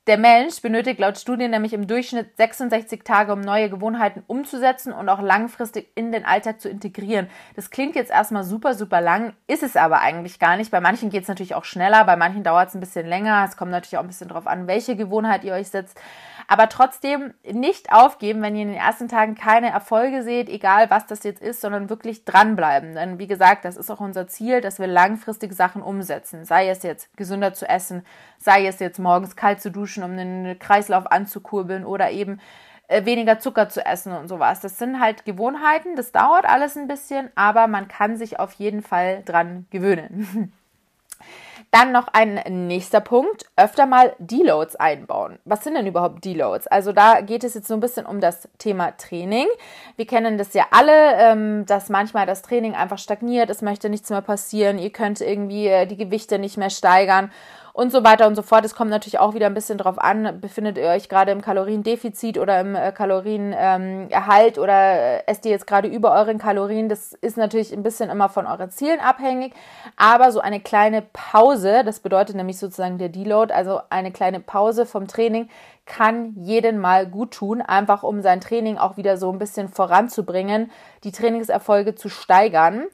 Der Mensch benötigt laut Studien nämlich im Durchschnitt 66 Tage, um neue Gewohnheiten umzusetzen und auch langfristig in den Alltag zu integrieren. Das klingt jetzt erstmal super, super lang, ist es aber eigentlich gar nicht. Bei manchen geht es natürlich auch schneller, bei manchen dauert es ein bisschen länger. Es kommt natürlich auch ein bisschen drauf an, welche Gewohnheit ihr euch setzt. Aber trotzdem nicht aufgeben, wenn ihr in den ersten Tagen keine Erfolge seht, egal was das jetzt ist, sondern wirklich dranbleiben. Denn wie gesagt, das ist auch unser Ziel, dass wir langfristig Sachen umsetzen. Sei es jetzt gesünder zu essen, sei es jetzt morgens kalt zu duschen, um den Kreislauf anzukurbeln oder eben äh, weniger Zucker zu essen und sowas. Das sind halt Gewohnheiten, das dauert alles ein bisschen, aber man kann sich auf jeden Fall dran gewöhnen. (laughs) Dann noch ein nächster Punkt, öfter mal Deloads einbauen. Was sind denn überhaupt Deloads? Also da geht es jetzt so ein bisschen um das Thema Training. Wir kennen das ja alle, ähm, dass manchmal das Training einfach stagniert, es möchte nichts mehr passieren, ihr könnt irgendwie äh, die Gewichte nicht mehr steigern und so weiter und so fort. Es kommt natürlich auch wieder ein bisschen drauf an, befindet ihr euch gerade im Kaloriendefizit oder im äh, Kalorienerhalt ähm, oder äh, esst ihr jetzt gerade über euren Kalorien. Das ist natürlich ein bisschen immer von euren Zielen abhängig, aber so eine kleine Pause, das bedeutet nämlich sozusagen der Deload, also eine kleine Pause vom Training kann jeden mal gut tun, einfach um sein Training auch wieder so ein bisschen voranzubringen, die Trainingserfolge zu steigern.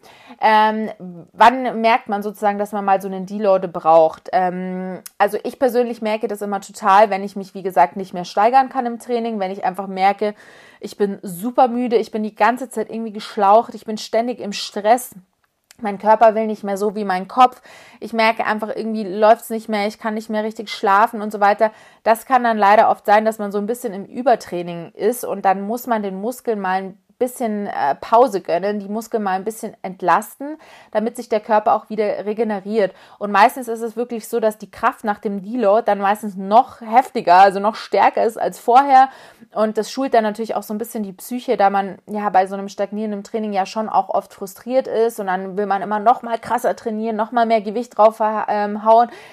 Ähm, wann merkt man sozusagen, dass man mal so einen Deload braucht? Ähm, also ich persönlich merke das immer total, wenn ich mich, wie gesagt, nicht mehr steigern kann im Training, wenn ich einfach merke, ich bin super müde, ich bin die ganze Zeit irgendwie geschlaucht, ich bin ständig im Stress mein Körper will nicht mehr so wie mein Kopf. Ich merke einfach, irgendwie läuft's nicht mehr, ich kann nicht mehr richtig schlafen und so weiter. Das kann dann leider oft sein, dass man so ein bisschen im Übertraining ist und dann muss man den Muskeln mal ein bisschen äh, Pause gönnen, die Muskeln mal ein bisschen entlasten, damit sich der Körper auch wieder regeneriert. Und meistens ist es wirklich so, dass die Kraft nach dem Deload dann meistens noch heftiger, also noch stärker ist als vorher. Und das schult dann natürlich auch so ein bisschen die Psyche, da man ja bei so einem stagnierenden Training ja schon auch oft frustriert ist und dann will man immer noch mal krasser trainieren, noch mal mehr Gewicht draufhauen. Ähm,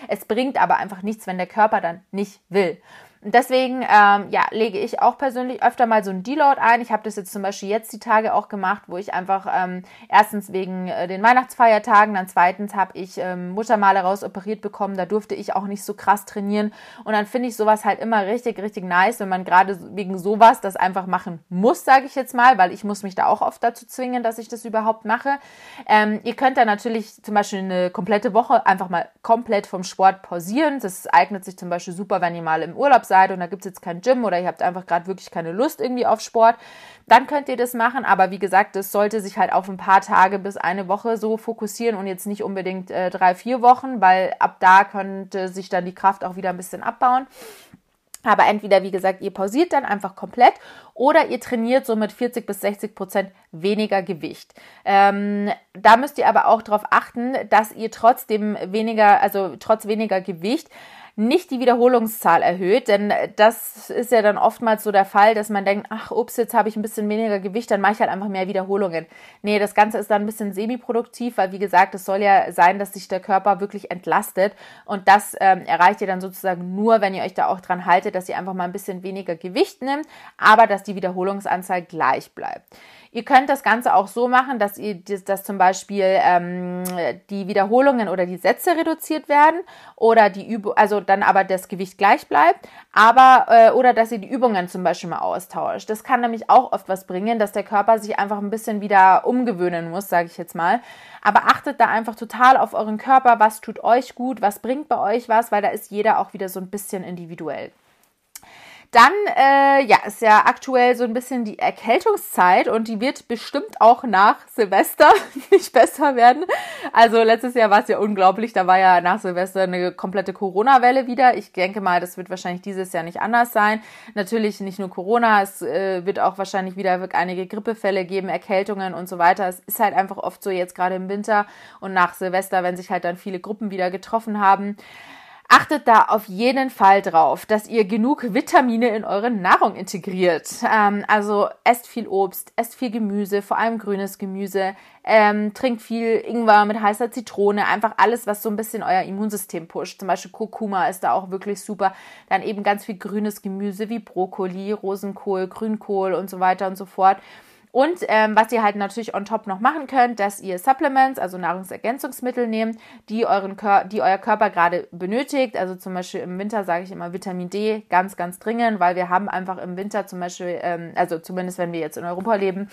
es bringt aber einfach nichts, wenn der Körper dann nicht will. Und deswegen ähm, ja, lege ich auch persönlich öfter mal so ein Deload ein. Ich habe das jetzt zum Beispiel jetzt die Tage auch gemacht, wo ich einfach ähm, erstens wegen äh, den Weihnachtsfeiertagen, dann zweitens habe ich ähm, Muttermale rausoperiert bekommen. Da durfte ich auch nicht so krass trainieren. Und dann finde ich sowas halt immer richtig, richtig nice, wenn man gerade wegen sowas das einfach machen muss, sage ich jetzt mal, weil ich muss mich da auch oft dazu zwingen, dass ich das überhaupt mache. Ähm, ihr könnt da natürlich zum Beispiel eine komplette Woche einfach mal komplett vom Sport pausieren. Das eignet sich zum Beispiel super, wenn ihr mal im Urlaub seid und da gibt es jetzt kein Gym oder ihr habt einfach gerade wirklich keine Lust irgendwie auf Sport, dann könnt ihr das machen. Aber wie gesagt, das sollte sich halt auf ein paar Tage bis eine Woche so fokussieren und jetzt nicht unbedingt äh, drei, vier Wochen, weil ab da könnte sich dann die Kraft auch wieder ein bisschen abbauen. Aber entweder, wie gesagt, ihr pausiert dann einfach komplett oder ihr trainiert so mit 40 bis 60 Prozent weniger Gewicht. Ähm, da müsst ihr aber auch darauf achten, dass ihr trotzdem weniger, also trotz weniger Gewicht, nicht die Wiederholungszahl erhöht, denn das ist ja dann oftmals so der Fall, dass man denkt, ach, ups, jetzt habe ich ein bisschen weniger Gewicht, dann mache ich halt einfach mehr Wiederholungen. Nee, das Ganze ist dann ein bisschen semiproduktiv, weil wie gesagt, es soll ja sein, dass sich der Körper wirklich entlastet und das ähm, erreicht ihr dann sozusagen nur, wenn ihr euch da auch dran haltet, dass ihr einfach mal ein bisschen weniger Gewicht nimmt, aber dass die Wiederholungsanzahl gleich bleibt. Ihr könnt das Ganze auch so machen, dass ihr dass zum Beispiel ähm, die Wiederholungen oder die Sätze reduziert werden oder die Übung, also dann aber das Gewicht gleich bleibt, aber äh, oder dass ihr die Übungen zum Beispiel mal austauscht. Das kann nämlich auch oft was bringen, dass der Körper sich einfach ein bisschen wieder umgewöhnen muss, sage ich jetzt mal. Aber achtet da einfach total auf euren Körper, was tut euch gut, was bringt bei euch was, weil da ist jeder auch wieder so ein bisschen individuell. Dann, äh, ja, ist ja aktuell so ein bisschen die Erkältungszeit und die wird bestimmt auch nach Silvester (laughs) nicht besser werden. Also letztes Jahr war es ja unglaublich, da war ja nach Silvester eine komplette Corona-Welle wieder. Ich denke mal, das wird wahrscheinlich dieses Jahr nicht anders sein. Natürlich nicht nur Corona, es äh, wird auch wahrscheinlich wieder einige Grippefälle geben, Erkältungen und so weiter. Es ist halt einfach oft so jetzt gerade im Winter und nach Silvester, wenn sich halt dann viele Gruppen wieder getroffen haben. Achtet da auf jeden Fall drauf, dass ihr genug Vitamine in eure Nahrung integriert. Ähm, also esst viel Obst, esst viel Gemüse, vor allem grünes Gemüse, ähm, trinkt viel Ingwer mit heißer Zitrone, einfach alles, was so ein bisschen euer Immunsystem pusht. Zum Beispiel Kurkuma ist da auch wirklich super. Dann eben ganz viel grünes Gemüse wie Brokkoli, Rosenkohl, Grünkohl und so weiter und so fort. Und ähm, was ihr halt natürlich on top noch machen könnt, dass ihr Supplements, also Nahrungsergänzungsmittel nehmt, die, euren Kör die euer Körper gerade benötigt. Also zum Beispiel im Winter sage ich immer Vitamin D, ganz, ganz dringend, weil wir haben einfach im Winter zum Beispiel, ähm, also zumindest wenn wir jetzt in Europa leben,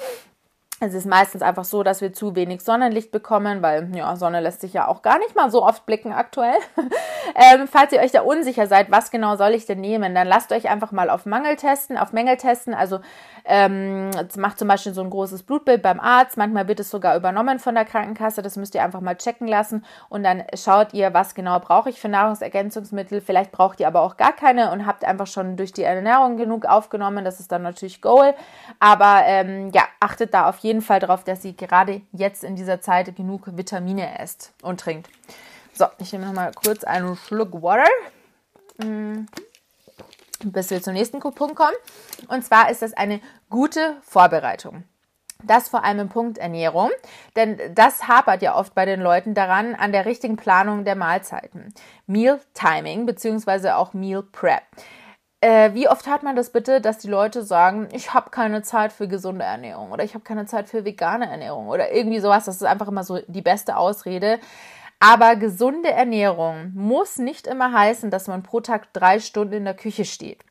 es ist meistens einfach so, dass wir zu wenig Sonnenlicht bekommen, weil ja, Sonne lässt sich ja auch gar nicht mal so oft blicken aktuell. (laughs) ähm, falls ihr euch da unsicher seid, was genau soll ich denn nehmen, dann lasst euch einfach mal auf Mangel testen, auf Mängel testen. Also ähm, macht zum Beispiel so ein großes Blutbild beim Arzt. Manchmal wird es sogar übernommen von der Krankenkasse. Das müsst ihr einfach mal checken lassen und dann schaut ihr, was genau brauche ich für Nahrungsergänzungsmittel. Vielleicht braucht ihr aber auch gar keine und habt einfach schon durch die Ernährung genug aufgenommen. Das ist dann natürlich Goal. Aber ähm, ja, achtet da auf jeden jeden Fall darauf, dass sie gerade jetzt in dieser Zeit genug Vitamine esst und trinkt. So, ich nehme noch mal kurz einen Schluck Water, mm. bis wir zum nächsten Punkt kommen. Und zwar ist das eine gute Vorbereitung. Das vor allem im Punkt Ernährung, denn das hapert ja oft bei den Leuten daran, an der richtigen Planung der Mahlzeiten. Meal Timing bzw. auch Meal Prep. Äh, wie oft hat man das bitte, dass die Leute sagen, ich habe keine Zeit für gesunde Ernährung oder ich habe keine Zeit für vegane Ernährung oder irgendwie sowas. Das ist einfach immer so die beste Ausrede. Aber gesunde Ernährung muss nicht immer heißen, dass man pro Tag drei Stunden in der Küche steht.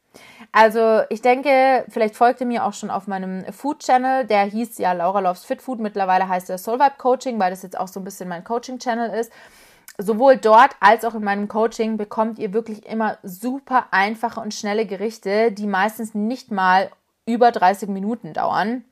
Also ich denke, vielleicht folgt ihr mir auch schon auf meinem Food Channel, der hieß ja Laura Loves Fit Food. Mittlerweile heißt er Soul Vibe Coaching, weil das jetzt auch so ein bisschen mein Coaching Channel ist sowohl dort als auch in meinem Coaching bekommt ihr wirklich immer super einfache und schnelle Gerichte, die meistens nicht mal über 30 Minuten dauern.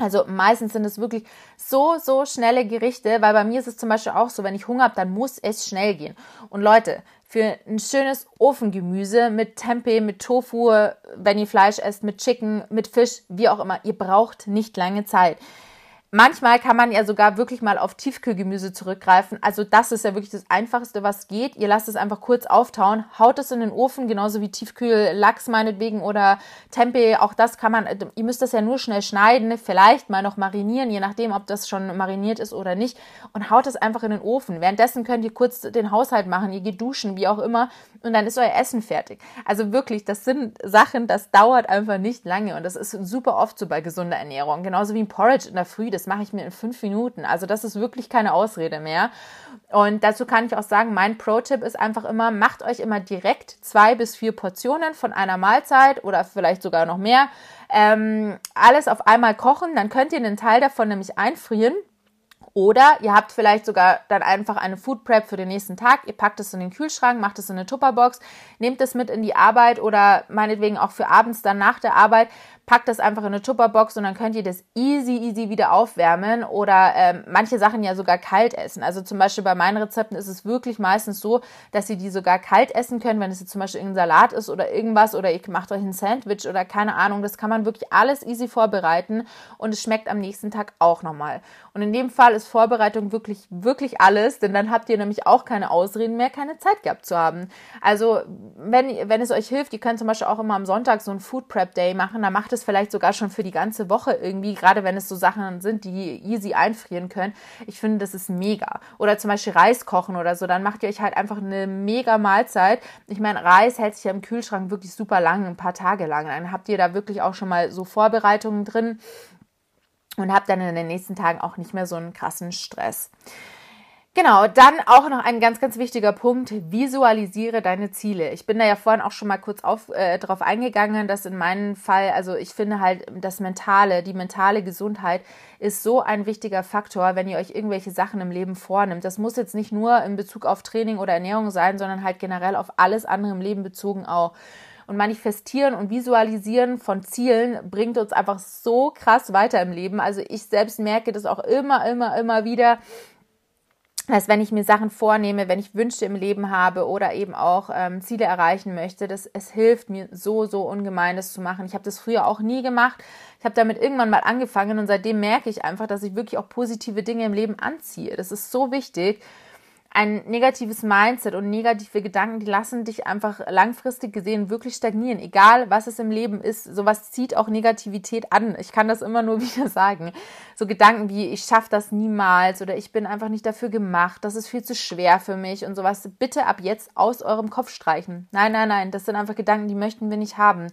Also meistens sind es wirklich so, so schnelle Gerichte, weil bei mir ist es zum Beispiel auch so, wenn ich Hunger habe, dann muss es schnell gehen. Und Leute, für ein schönes Ofengemüse mit Tempeh, mit Tofu, wenn ihr Fleisch esst, mit Chicken, mit Fisch, wie auch immer, ihr braucht nicht lange Zeit. Manchmal kann man ja sogar wirklich mal auf Tiefkühlgemüse zurückgreifen. Also das ist ja wirklich das Einfachste, was geht. Ihr lasst es einfach kurz auftauen, haut es in den Ofen, genauso wie Tiefkühllachs meinetwegen oder Tempeh. Auch das kann man, ihr müsst das ja nur schnell schneiden, vielleicht mal noch marinieren, je nachdem, ob das schon mariniert ist oder nicht. Und haut es einfach in den Ofen. Währenddessen könnt ihr kurz den Haushalt machen, ihr geht duschen, wie auch immer. Und dann ist euer Essen fertig. Also wirklich, das sind Sachen, das dauert einfach nicht lange. Und das ist super oft so bei gesunder Ernährung. Genauso wie ein Porridge in der Früh das mache ich mir in fünf Minuten. Also das ist wirklich keine Ausrede mehr. Und dazu kann ich auch sagen, mein Pro-Tipp ist einfach immer, macht euch immer direkt zwei bis vier Portionen von einer Mahlzeit oder vielleicht sogar noch mehr. Ähm, alles auf einmal kochen, dann könnt ihr einen Teil davon nämlich einfrieren. Oder ihr habt vielleicht sogar dann einfach eine Food Prep für den nächsten Tag. Ihr packt es in den Kühlschrank, macht es in eine Tupperbox, nehmt es mit in die Arbeit oder meinetwegen auch für abends dann nach der Arbeit packt das einfach in eine Tupperbox und dann könnt ihr das easy, easy wieder aufwärmen oder ähm, manche Sachen ja sogar kalt essen. Also zum Beispiel bei meinen Rezepten ist es wirklich meistens so, dass ihr die sogar kalt essen könnt, wenn es jetzt zum Beispiel irgendein Salat ist oder irgendwas oder ihr macht euch ein Sandwich oder keine Ahnung. Das kann man wirklich alles easy vorbereiten und es schmeckt am nächsten Tag auch nochmal. Und in dem Fall ist Vorbereitung wirklich, wirklich alles, denn dann habt ihr nämlich auch keine Ausreden mehr, keine Zeit gehabt zu haben. Also wenn, wenn es euch hilft, ihr könnt zum Beispiel auch immer am Sonntag so ein Food Prep Day machen, dann macht es es vielleicht sogar schon für die ganze Woche irgendwie, gerade wenn es so Sachen sind, die easy einfrieren können. Ich finde, das ist mega. Oder zum Beispiel Reis kochen oder so, dann macht ihr euch halt einfach eine mega Mahlzeit. Ich meine, Reis hält sich ja im Kühlschrank wirklich super lang, ein paar Tage lang. Dann habt ihr da wirklich auch schon mal so Vorbereitungen drin und habt dann in den nächsten Tagen auch nicht mehr so einen krassen Stress. Genau, dann auch noch ein ganz, ganz wichtiger Punkt, visualisiere deine Ziele. Ich bin da ja vorhin auch schon mal kurz auf, äh, drauf eingegangen, dass in meinem Fall, also ich finde halt, das Mentale, die mentale Gesundheit ist so ein wichtiger Faktor, wenn ihr euch irgendwelche Sachen im Leben vornimmt. Das muss jetzt nicht nur in Bezug auf Training oder Ernährung sein, sondern halt generell auf alles andere im Leben bezogen auch. Und manifestieren und visualisieren von Zielen bringt uns einfach so krass weiter im Leben. Also ich selbst merke das auch immer, immer, immer wieder, dass wenn ich mir Sachen vornehme, wenn ich Wünsche im Leben habe oder eben auch ähm, Ziele erreichen möchte, dass es hilft mir so, so ungemein, das zu machen. Ich habe das früher auch nie gemacht. Ich habe damit irgendwann mal angefangen und seitdem merke ich einfach, dass ich wirklich auch positive Dinge im Leben anziehe. Das ist so wichtig ein negatives Mindset und negative Gedanken, die lassen dich einfach langfristig gesehen wirklich stagnieren. Egal, was es im Leben ist, sowas zieht auch Negativität an. Ich kann das immer nur (laughs) wieder sagen. So Gedanken wie, ich schaffe das niemals oder ich bin einfach nicht dafür gemacht, das ist viel zu schwer für mich und sowas. Bitte ab jetzt aus eurem Kopf streichen. Nein, nein, nein, das sind einfach Gedanken, die möchten wir nicht haben.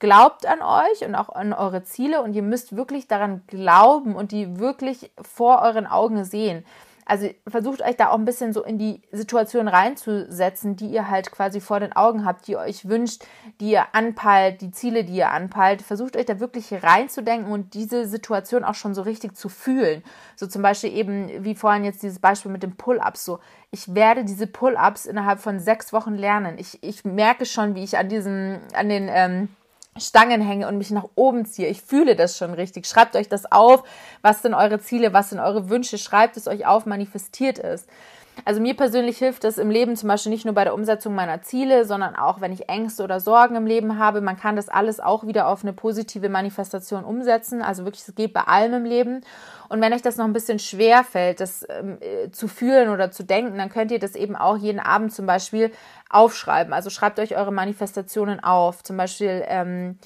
Glaubt an euch und auch an eure Ziele und ihr müsst wirklich daran glauben und die wirklich vor euren Augen sehen. Also versucht euch da auch ein bisschen so in die Situation reinzusetzen, die ihr halt quasi vor den Augen habt, die ihr euch wünscht, die ihr anpeilt, die Ziele, die ihr anpeilt. Versucht euch da wirklich reinzudenken und diese Situation auch schon so richtig zu fühlen. So zum Beispiel eben, wie vorhin jetzt dieses Beispiel mit dem Pull-Ups, so ich werde diese Pull-ups innerhalb von sechs Wochen lernen. Ich, ich merke schon, wie ich an diesen, an den ähm, Stangen hänge und mich nach oben ziehe. Ich fühle das schon richtig. Schreibt euch das auf. Was sind eure Ziele? Was sind eure Wünsche? Schreibt es euch auf, manifestiert es. Also mir persönlich hilft es im Leben zum Beispiel nicht nur bei der Umsetzung meiner Ziele, sondern auch, wenn ich Ängste oder Sorgen im Leben habe. Man kann das alles auch wieder auf eine positive Manifestation umsetzen. Also wirklich, es geht bei allem im Leben. Und wenn euch das noch ein bisschen schwer fällt, das ähm, äh, zu fühlen oder zu denken, dann könnt ihr das eben auch jeden Abend zum Beispiel aufschreiben. Also schreibt euch eure Manifestationen auf. Zum Beispiel, ähm,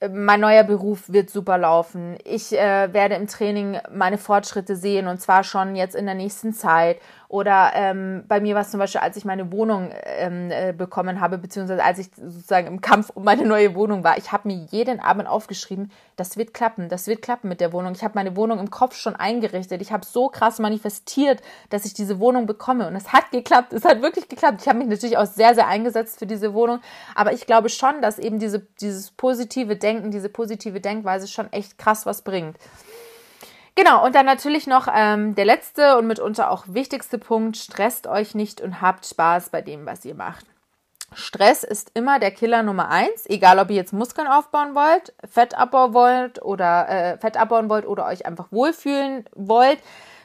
mein neuer Beruf wird super laufen. Ich äh, werde im Training meine Fortschritte sehen und zwar schon jetzt in der nächsten Zeit. Oder ähm, bei mir war es zum Beispiel, als ich meine Wohnung ähm, äh, bekommen habe, beziehungsweise als ich sozusagen im Kampf um meine neue Wohnung war. Ich habe mir jeden Abend aufgeschrieben, das wird klappen, das wird klappen mit der Wohnung. Ich habe meine Wohnung im Kopf schon eingerichtet. Ich habe so krass manifestiert, dass ich diese Wohnung bekomme. Und es hat geklappt, es hat wirklich geklappt. Ich habe mich natürlich auch sehr, sehr eingesetzt für diese Wohnung. Aber ich glaube schon, dass eben diese, dieses positive Denken, diese positive Denkweise schon echt krass was bringt. Genau, und dann natürlich noch ähm, der letzte und mitunter auch wichtigste Punkt, stresst euch nicht und habt Spaß bei dem, was ihr macht. Stress ist immer der Killer Nummer eins, egal ob ihr jetzt Muskeln aufbauen wollt, Fett abbauen wollt oder äh, Fett abbauen wollt oder euch einfach wohlfühlen wollt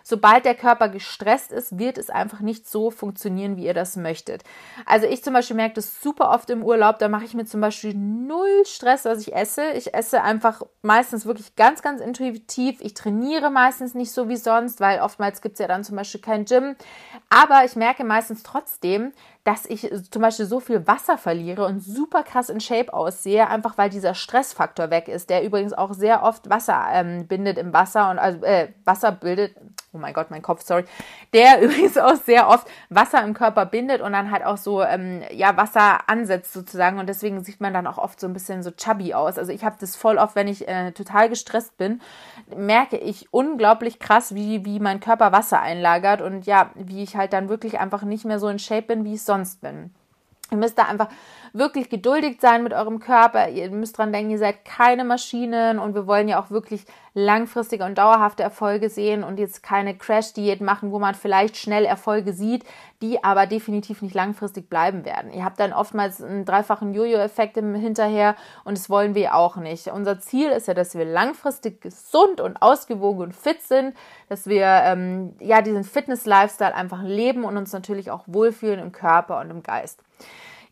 sobald der Körper gestresst ist, wird es einfach nicht so funktionieren, wie ihr das möchtet. Also ich zum Beispiel merke das super oft im Urlaub, da mache ich mir zum Beispiel null Stress, was ich esse. Ich esse einfach meistens wirklich ganz, ganz intuitiv. Ich trainiere meistens nicht so wie sonst, weil oftmals gibt es ja dann zum Beispiel kein Gym. Aber ich merke meistens trotzdem, dass ich zum Beispiel so viel Wasser verliere und super krass in Shape aussehe, einfach weil dieser Stressfaktor weg ist, der übrigens auch sehr oft Wasser ähm, bindet im Wasser und also äh, Wasser bildet, oh mein Gott, mein Kopf, sorry, der (laughs) übrigens auch sehr oft Wasser im Körper bindet und dann halt auch so ähm, ja Wasser ansetzt sozusagen und deswegen sieht man dann auch oft so ein bisschen so chubby aus. Also ich habe das voll oft, wenn ich äh, total gestresst bin, merke ich unglaublich krass, wie wie mein Körper Wasser einlagert und ja, wie ich halt dann wirklich einfach nicht mehr so in Shape bin, wie es sonst bin. Ihr müsst da einfach wirklich geduldig sein mit eurem Körper. Ihr müsst dran denken, ihr seid keine Maschinen und wir wollen ja auch wirklich langfristige und dauerhafte Erfolge sehen und jetzt keine Crash-Diät machen, wo man vielleicht schnell Erfolge sieht, die aber definitiv nicht langfristig bleiben werden. Ihr habt dann oftmals einen dreifachen Jojo-Effekt hinterher und das wollen wir auch nicht. Unser Ziel ist ja, dass wir langfristig gesund und ausgewogen und fit sind, dass wir ähm, ja diesen Fitness-Lifestyle einfach leben und uns natürlich auch wohlfühlen im Körper und im Geist.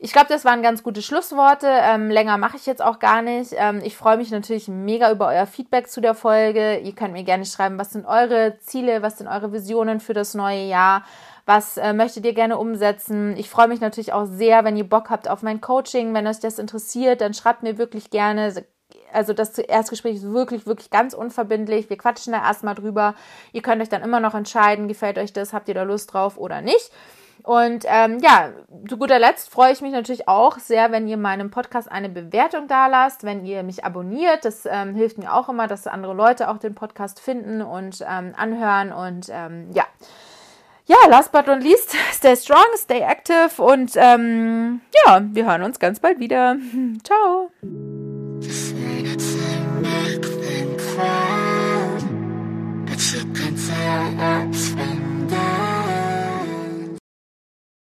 Ich glaube, das waren ganz gute Schlussworte. Ähm, länger mache ich jetzt auch gar nicht. Ähm, ich freue mich natürlich mega über euer Feedback zu der Folge. Ihr könnt mir gerne schreiben, was sind eure Ziele, was sind eure Visionen für das neue Jahr. Was äh, möchtet ihr gerne umsetzen? Ich freue mich natürlich auch sehr, wenn ihr Bock habt auf mein Coaching. Wenn euch das interessiert, dann schreibt mir wirklich gerne. Also das Erstgespräch ist wirklich, wirklich ganz unverbindlich. Wir quatschen da erstmal drüber. Ihr könnt euch dann immer noch entscheiden, gefällt euch das, habt ihr da Lust drauf oder nicht. Und ähm, ja, zu guter Letzt freue ich mich natürlich auch sehr, wenn ihr meinem Podcast eine Bewertung da lasst, wenn ihr mich abonniert. Das ähm, hilft mir auch immer, dass andere Leute auch den Podcast finden und ähm, anhören. Und ähm, ja. Ja, last but not least, (laughs) stay strong, stay active und ähm, ja, wir hören uns ganz bald wieder. (laughs) Ciao.